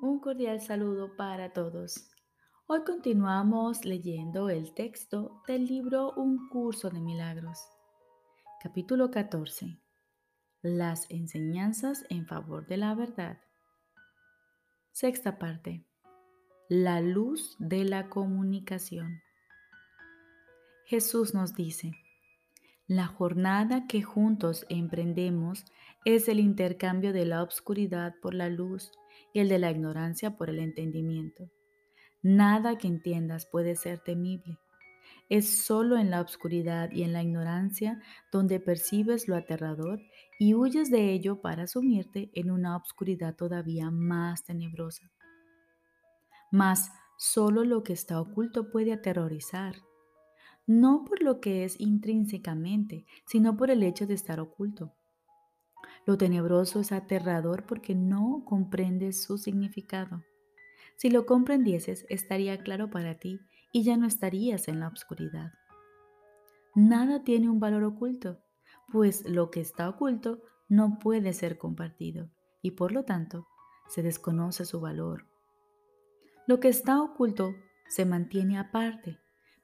Un cordial saludo para todos. Hoy continuamos leyendo el texto del libro Un curso de milagros. Capítulo 14. Las enseñanzas en favor de la verdad. Sexta parte. La luz de la comunicación. Jesús nos dice, la jornada que juntos emprendemos es el intercambio de la obscuridad por la luz y el de la ignorancia por el entendimiento. Nada que entiendas puede ser temible. Es solo en la oscuridad y en la ignorancia donde percibes lo aterrador y huyes de ello para sumirte en una obscuridad todavía más tenebrosa. Mas solo lo que está oculto puede aterrorizar, no por lo que es intrínsecamente, sino por el hecho de estar oculto. Lo tenebroso es aterrador porque no comprendes su significado. Si lo comprendieses, estaría claro para ti y ya no estarías en la oscuridad. Nada tiene un valor oculto, pues lo que está oculto no puede ser compartido y por lo tanto se desconoce su valor. Lo que está oculto se mantiene aparte,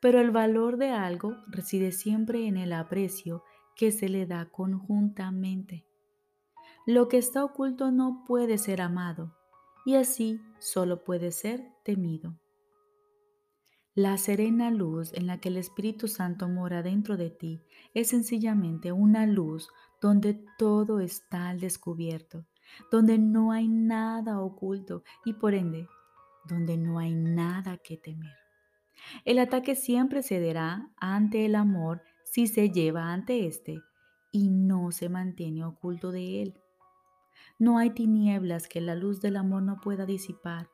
pero el valor de algo reside siempre en el aprecio que se le da conjuntamente. Lo que está oculto no puede ser amado y así solo puede ser temido. La serena luz en la que el Espíritu Santo mora dentro de ti es sencillamente una luz donde todo está al descubierto, donde no hay nada oculto y por ende, donde no hay nada que temer. El ataque siempre cederá ante el amor si se lleva ante éste y no se mantiene oculto de él. No hay tinieblas que la luz del amor no pueda disipar,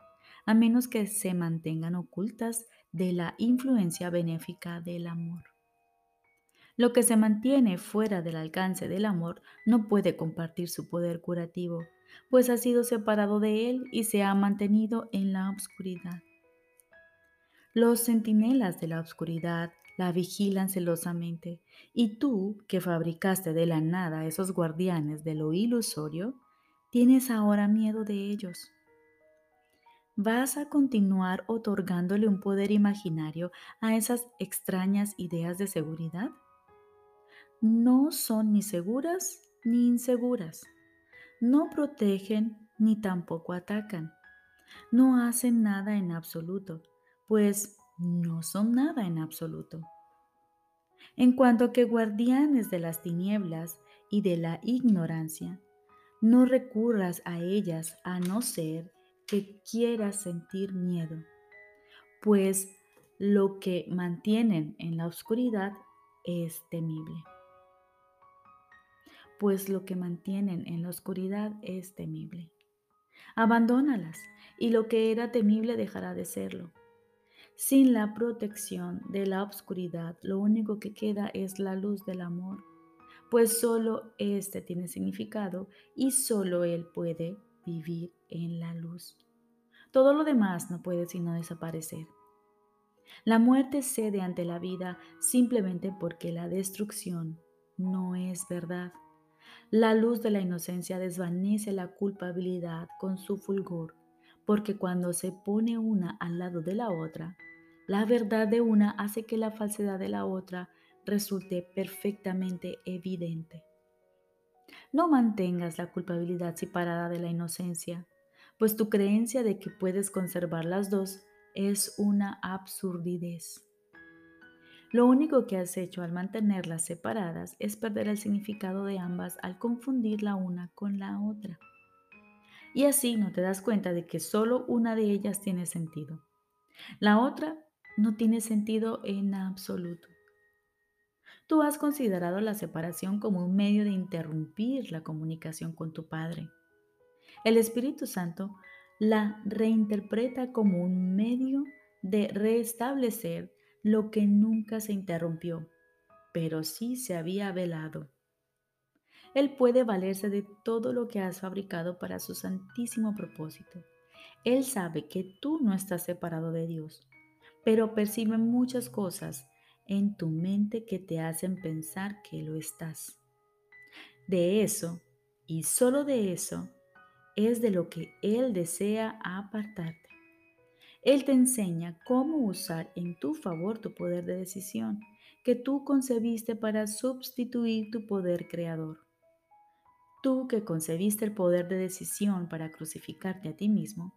a menos que se mantengan ocultas de la influencia benéfica del amor. Lo que se mantiene fuera del alcance del amor no puede compartir su poder curativo, pues ha sido separado de él y se ha mantenido en la oscuridad. Los centinelas de la oscuridad la vigilan celosamente, y tú, que fabricaste de la nada esos guardianes de lo ilusorio, ¿Tienes ahora miedo de ellos? ¿Vas a continuar otorgándole un poder imaginario a esas extrañas ideas de seguridad? No son ni seguras ni inseguras. No protegen ni tampoco atacan. No hacen nada en absoluto, pues no son nada en absoluto. En cuanto que guardianes de las tinieblas y de la ignorancia, no recurras a ellas a no ser que quieras sentir miedo, pues lo que mantienen en la oscuridad es temible. Pues lo que mantienen en la oscuridad es temible. Abandónalas y lo que era temible dejará de serlo. Sin la protección de la oscuridad, lo único que queda es la luz del amor pues solo éste tiene significado y solo Él puede vivir en la luz. Todo lo demás no puede sino desaparecer. La muerte cede ante la vida simplemente porque la destrucción no es verdad. La luz de la inocencia desvanece la culpabilidad con su fulgor, porque cuando se pone una al lado de la otra, la verdad de una hace que la falsedad de la otra resulte perfectamente evidente. No mantengas la culpabilidad separada de la inocencia, pues tu creencia de que puedes conservar las dos es una absurdidez. Lo único que has hecho al mantenerlas separadas es perder el significado de ambas al confundir la una con la otra. Y así no te das cuenta de que solo una de ellas tiene sentido. La otra no tiene sentido en absoluto. Tú has considerado la separación como un medio de interrumpir la comunicación con tu Padre. El Espíritu Santo la reinterpreta como un medio de restablecer lo que nunca se interrumpió, pero sí se había velado. Él puede valerse de todo lo que has fabricado para su santísimo propósito. Él sabe que tú no estás separado de Dios, pero percibe muchas cosas en tu mente que te hacen pensar que lo estás. De eso, y solo de eso, es de lo que Él desea apartarte. Él te enseña cómo usar en tu favor tu poder de decisión que tú concebiste para sustituir tu poder creador. Tú que concebiste el poder de decisión para crucificarte a ti mismo,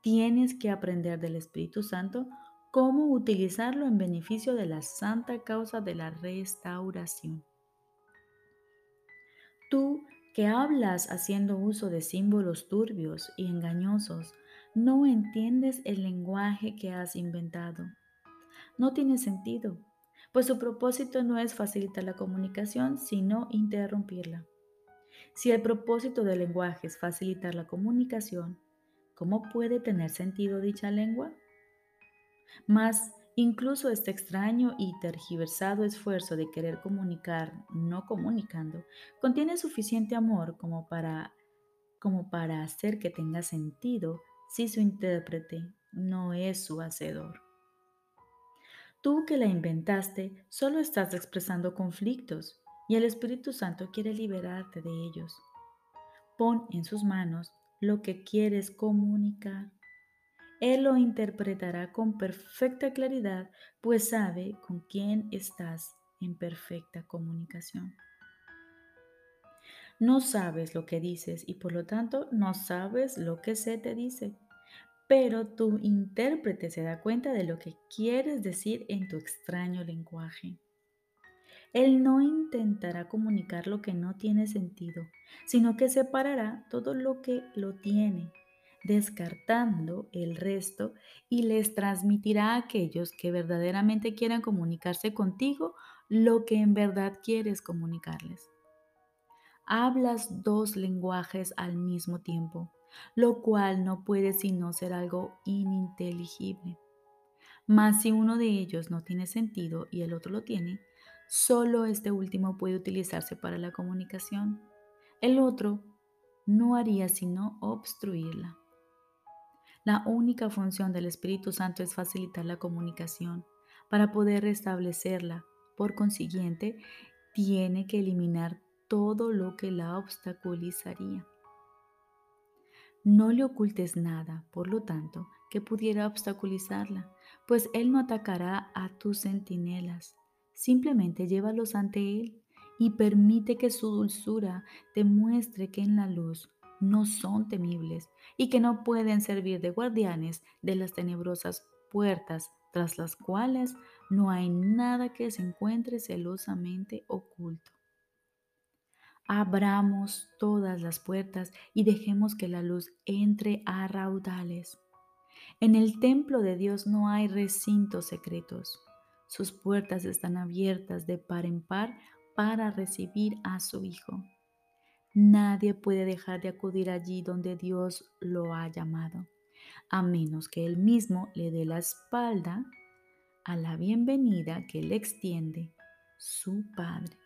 tienes que aprender del Espíritu Santo cómo utilizarlo en beneficio de la santa causa de la restauración. Tú que hablas haciendo uso de símbolos turbios y engañosos, no entiendes el lenguaje que has inventado. No tiene sentido, pues su propósito no es facilitar la comunicación, sino interrumpirla. Si el propósito del lenguaje es facilitar la comunicación, ¿cómo puede tener sentido dicha lengua? Mas incluso este extraño y tergiversado esfuerzo de querer comunicar no comunicando contiene suficiente amor como para como para hacer que tenga sentido si su intérprete no es su hacedor. Tú que la inventaste solo estás expresando conflictos y el Espíritu Santo quiere liberarte de ellos. Pon en sus manos lo que quieres comunicar. Él lo interpretará con perfecta claridad, pues sabe con quién estás en perfecta comunicación. No sabes lo que dices y por lo tanto no sabes lo que se te dice, pero tu intérprete se da cuenta de lo que quieres decir en tu extraño lenguaje. Él no intentará comunicar lo que no tiene sentido, sino que separará todo lo que lo tiene, descartando el resto y les transmitirá a aquellos que verdaderamente quieran comunicarse contigo lo que en verdad quieres comunicarles. Hablas dos lenguajes al mismo tiempo, lo cual no puede sino ser algo ininteligible. Mas si uno de ellos no tiene sentido y el otro lo tiene, Solo este último puede utilizarse para la comunicación. El otro no haría sino obstruirla. La única función del Espíritu Santo es facilitar la comunicación. Para poder restablecerla, por consiguiente, tiene que eliminar todo lo que la obstaculizaría. No le ocultes nada, por lo tanto, que pudiera obstaculizarla, pues Él no atacará a tus centinelas, Simplemente llévalos ante Él y permite que su dulzura te muestre que en la luz no son temibles y que no pueden servir de guardianes de las tenebrosas puertas tras las cuales no hay nada que se encuentre celosamente oculto. Abramos todas las puertas y dejemos que la luz entre a raudales. En el templo de Dios no hay recintos secretos. Sus puertas están abiertas de par en par para recibir a su Hijo. Nadie puede dejar de acudir allí donde Dios lo ha llamado, a menos que Él mismo le dé la espalda a la bienvenida que le extiende su Padre.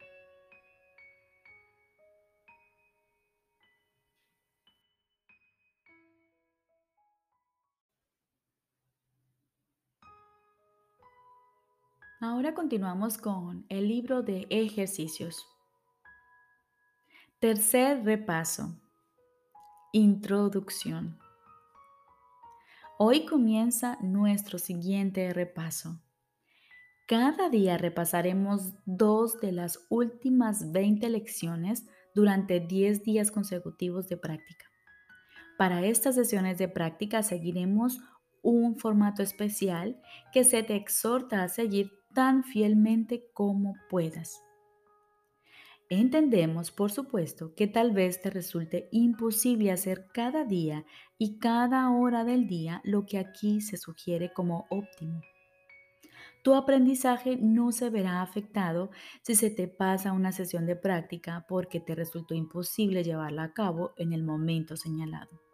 Ahora continuamos con el libro de ejercicios. Tercer repaso. Introducción. Hoy comienza nuestro siguiente repaso. Cada día repasaremos dos de las últimas 20 lecciones durante 10 días consecutivos de práctica. Para estas sesiones de práctica seguiremos un formato especial que se te exhorta a seguir tan fielmente como puedas. Entendemos, por supuesto, que tal vez te resulte imposible hacer cada día y cada hora del día lo que aquí se sugiere como óptimo. Tu aprendizaje no se verá afectado si se te pasa una sesión de práctica porque te resultó imposible llevarla a cabo en el momento señalado.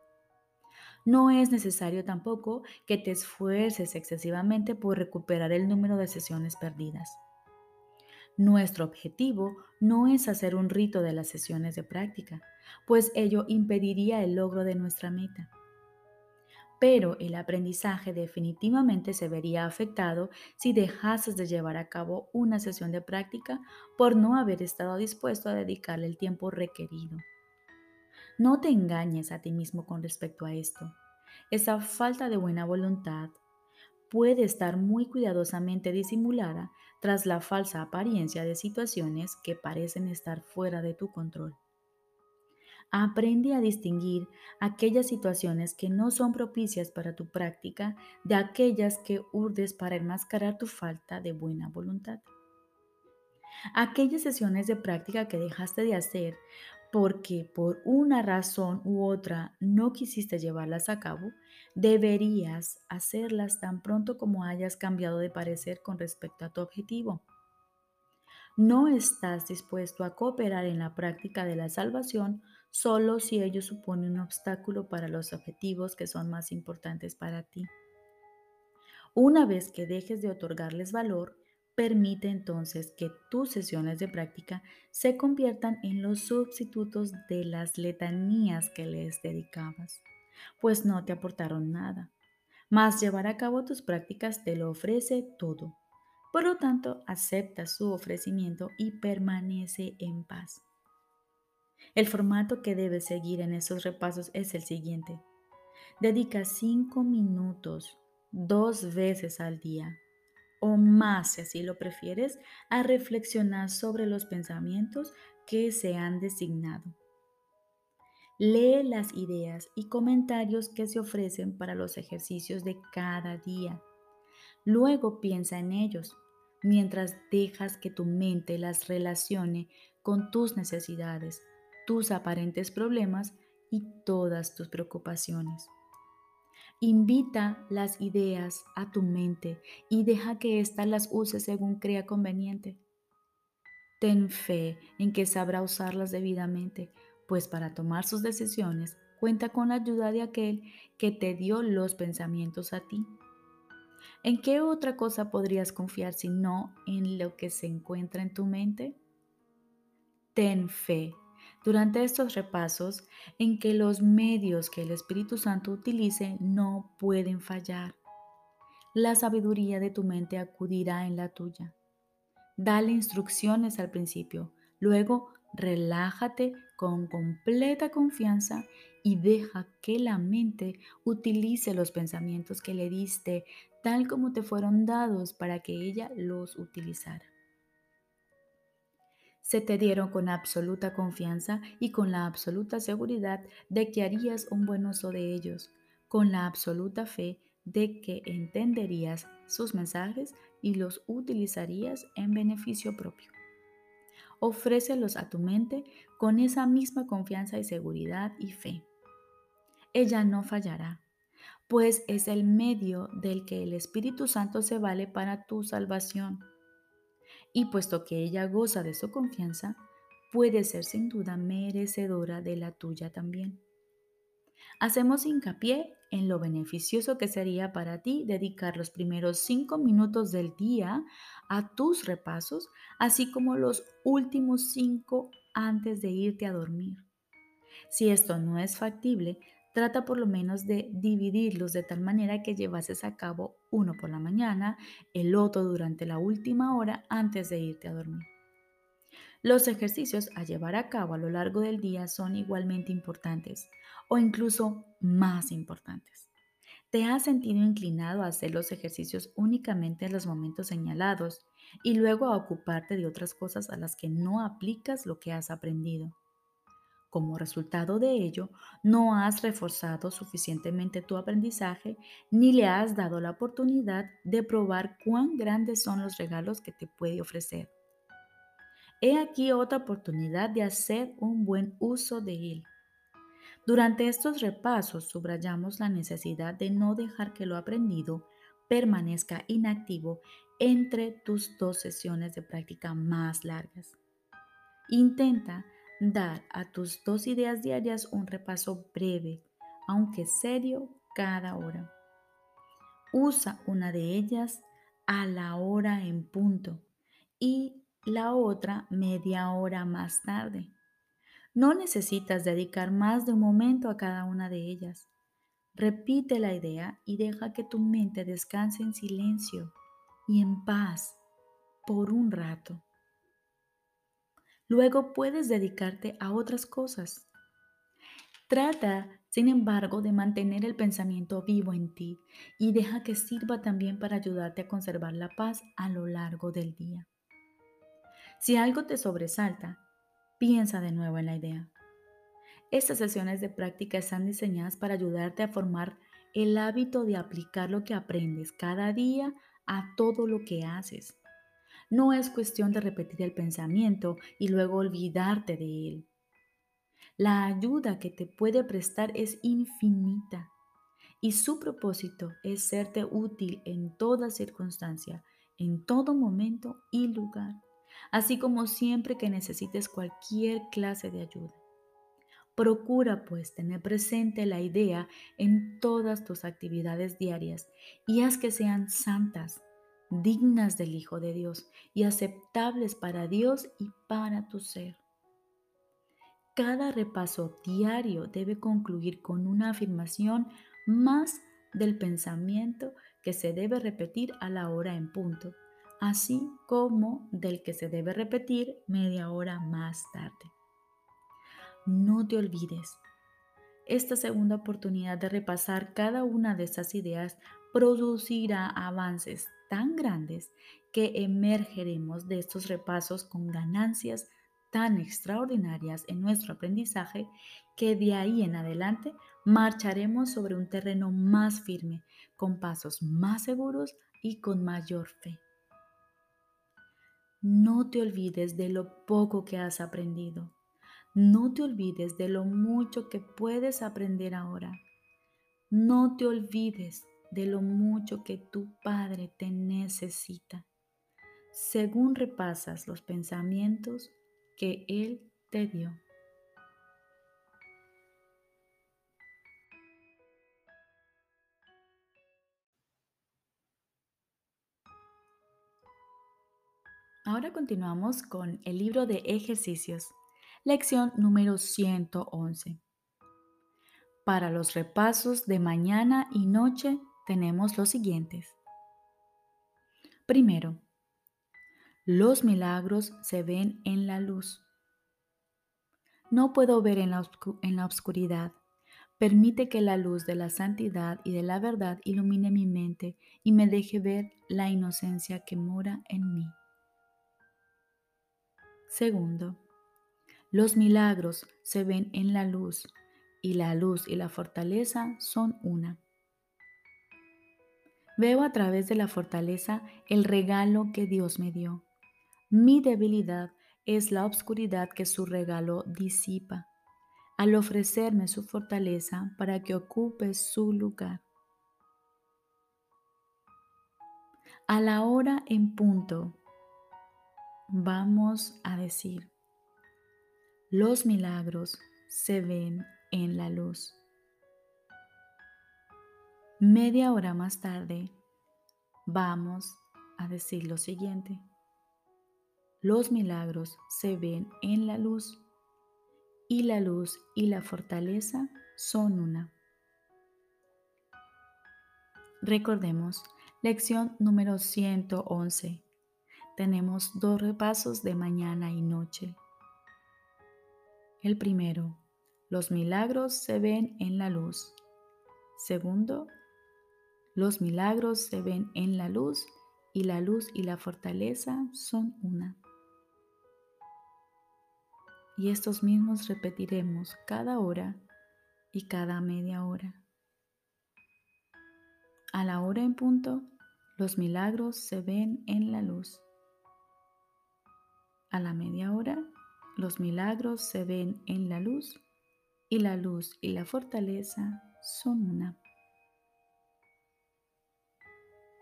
No es necesario tampoco que te esfuerces excesivamente por recuperar el número de sesiones perdidas. Nuestro objetivo no es hacer un rito de las sesiones de práctica, pues ello impediría el logro de nuestra meta. Pero el aprendizaje definitivamente se vería afectado si dejases de llevar a cabo una sesión de práctica por no haber estado dispuesto a dedicarle el tiempo requerido. No te engañes a ti mismo con respecto a esto. Esa falta de buena voluntad puede estar muy cuidadosamente disimulada tras la falsa apariencia de situaciones que parecen estar fuera de tu control. Aprende a distinguir aquellas situaciones que no son propicias para tu práctica de aquellas que urdes para enmascarar tu falta de buena voluntad. Aquellas sesiones de práctica que dejaste de hacer porque por una razón u otra no quisiste llevarlas a cabo, deberías hacerlas tan pronto como hayas cambiado de parecer con respecto a tu objetivo. No estás dispuesto a cooperar en la práctica de la salvación solo si ello supone un obstáculo para los objetivos que son más importantes para ti. Una vez que dejes de otorgarles valor, Permite entonces que tus sesiones de práctica se conviertan en los sustitutos de las letanías que les dedicabas, pues no te aportaron nada. Mas llevar a cabo tus prácticas te lo ofrece todo. Por lo tanto, acepta su ofrecimiento y permanece en paz. El formato que debes seguir en esos repasos es el siguiente. Dedica cinco minutos dos veces al día o más, si así lo prefieres, a reflexionar sobre los pensamientos que se han designado. Lee las ideas y comentarios que se ofrecen para los ejercicios de cada día. Luego piensa en ellos, mientras dejas que tu mente las relacione con tus necesidades, tus aparentes problemas y todas tus preocupaciones. Invita las ideas a tu mente y deja que ésta las use según crea conveniente. Ten fe en que sabrá usarlas debidamente, pues para tomar sus decisiones cuenta con la ayuda de aquel que te dio los pensamientos a ti. ¿En qué otra cosa podrías confiar si no en lo que se encuentra en tu mente? Ten fe durante estos repasos en que los medios que el Espíritu Santo utilice no pueden fallar. La sabiduría de tu mente acudirá en la tuya. Dale instrucciones al principio, luego relájate con completa confianza y deja que la mente utilice los pensamientos que le diste tal como te fueron dados para que ella los utilizara se te dieron con absoluta confianza y con la absoluta seguridad de que harías un buen uso de ellos, con la absoluta fe de que entenderías sus mensajes y los utilizarías en beneficio propio. Ofrécelos a tu mente con esa misma confianza y seguridad y fe. Ella no fallará, pues es el medio del que el Espíritu Santo se vale para tu salvación y puesto que ella goza de su confianza, puede ser sin duda merecedora de la tuya también. Hacemos hincapié en lo beneficioso que sería para ti dedicar los primeros cinco minutos del día a tus repasos, así como los últimos cinco antes de irte a dormir. Si esto no es factible, Trata por lo menos de dividirlos de tal manera que llevases a cabo uno por la mañana, el otro durante la última hora antes de irte a dormir. Los ejercicios a llevar a cabo a lo largo del día son igualmente importantes o incluso más importantes. ¿Te has sentido inclinado a hacer los ejercicios únicamente en los momentos señalados y luego a ocuparte de otras cosas a las que no aplicas lo que has aprendido? Como resultado de ello, no has reforzado suficientemente tu aprendizaje ni le has dado la oportunidad de probar cuán grandes son los regalos que te puede ofrecer. He aquí otra oportunidad de hacer un buen uso de él. Durante estos repasos subrayamos la necesidad de no dejar que lo aprendido permanezca inactivo entre tus dos sesiones de práctica más largas. Intenta dar a tus dos ideas diarias un repaso breve, aunque serio, cada hora. Usa una de ellas a la hora en punto y la otra media hora más tarde. No necesitas dedicar más de un momento a cada una de ellas. Repite la idea y deja que tu mente descanse en silencio y en paz por un rato. Luego puedes dedicarte a otras cosas. Trata, sin embargo, de mantener el pensamiento vivo en ti y deja que sirva también para ayudarte a conservar la paz a lo largo del día. Si algo te sobresalta, piensa de nuevo en la idea. Estas sesiones de práctica están diseñadas para ayudarte a formar el hábito de aplicar lo que aprendes cada día a todo lo que haces. No es cuestión de repetir el pensamiento y luego olvidarte de él. La ayuda que te puede prestar es infinita y su propósito es serte útil en toda circunstancia, en todo momento y lugar, así como siempre que necesites cualquier clase de ayuda. Procura pues tener presente la idea en todas tus actividades diarias y haz que sean santas, dignas del Hijo de Dios y aceptables para Dios y para tu ser. Cada repaso diario debe concluir con una afirmación más del pensamiento que se debe repetir a la hora en punto, así como del que se debe repetir media hora más tarde. No te olvides. Esta segunda oportunidad de repasar cada una de estas ideas producirá avances tan grandes que emergeremos de estos repasos con ganancias tan extraordinarias en nuestro aprendizaje que de ahí en adelante marcharemos sobre un terreno más firme, con pasos más seguros y con mayor fe. No te olvides de lo poco que has aprendido. No te olvides de lo mucho que puedes aprender ahora. No te olvides de lo mucho que tu Padre te necesita. Según repasas los pensamientos que Él te dio. Ahora continuamos con el libro de ejercicios. Lección número 111. Para los repasos de mañana y noche tenemos los siguientes. Primero, los milagros se ven en la luz. No puedo ver en la, en la oscuridad. Permite que la luz de la santidad y de la verdad ilumine mi mente y me deje ver la inocencia que mora en mí. Segundo, los milagros se ven en la luz y la luz y la fortaleza son una. Veo a través de la fortaleza el regalo que Dios me dio. Mi debilidad es la obscuridad que su regalo disipa al ofrecerme su fortaleza para que ocupe su lugar. A la hora en punto, vamos a decir, los milagros se ven en la luz. Media hora más tarde, vamos a decir lo siguiente. Los milagros se ven en la luz y la luz y la fortaleza son una. Recordemos, lección número 111. Tenemos dos repasos de mañana y noche. El primero, los milagros se ven en la luz. Segundo, los milagros se ven en la luz y la luz y la fortaleza son una. Y estos mismos repetiremos cada hora y cada media hora. A la hora en punto, los milagros se ven en la luz. A la media hora, los milagros se ven en la luz y la luz y la fortaleza son una.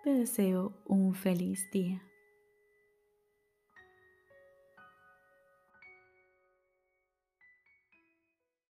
Te deseo un feliz día.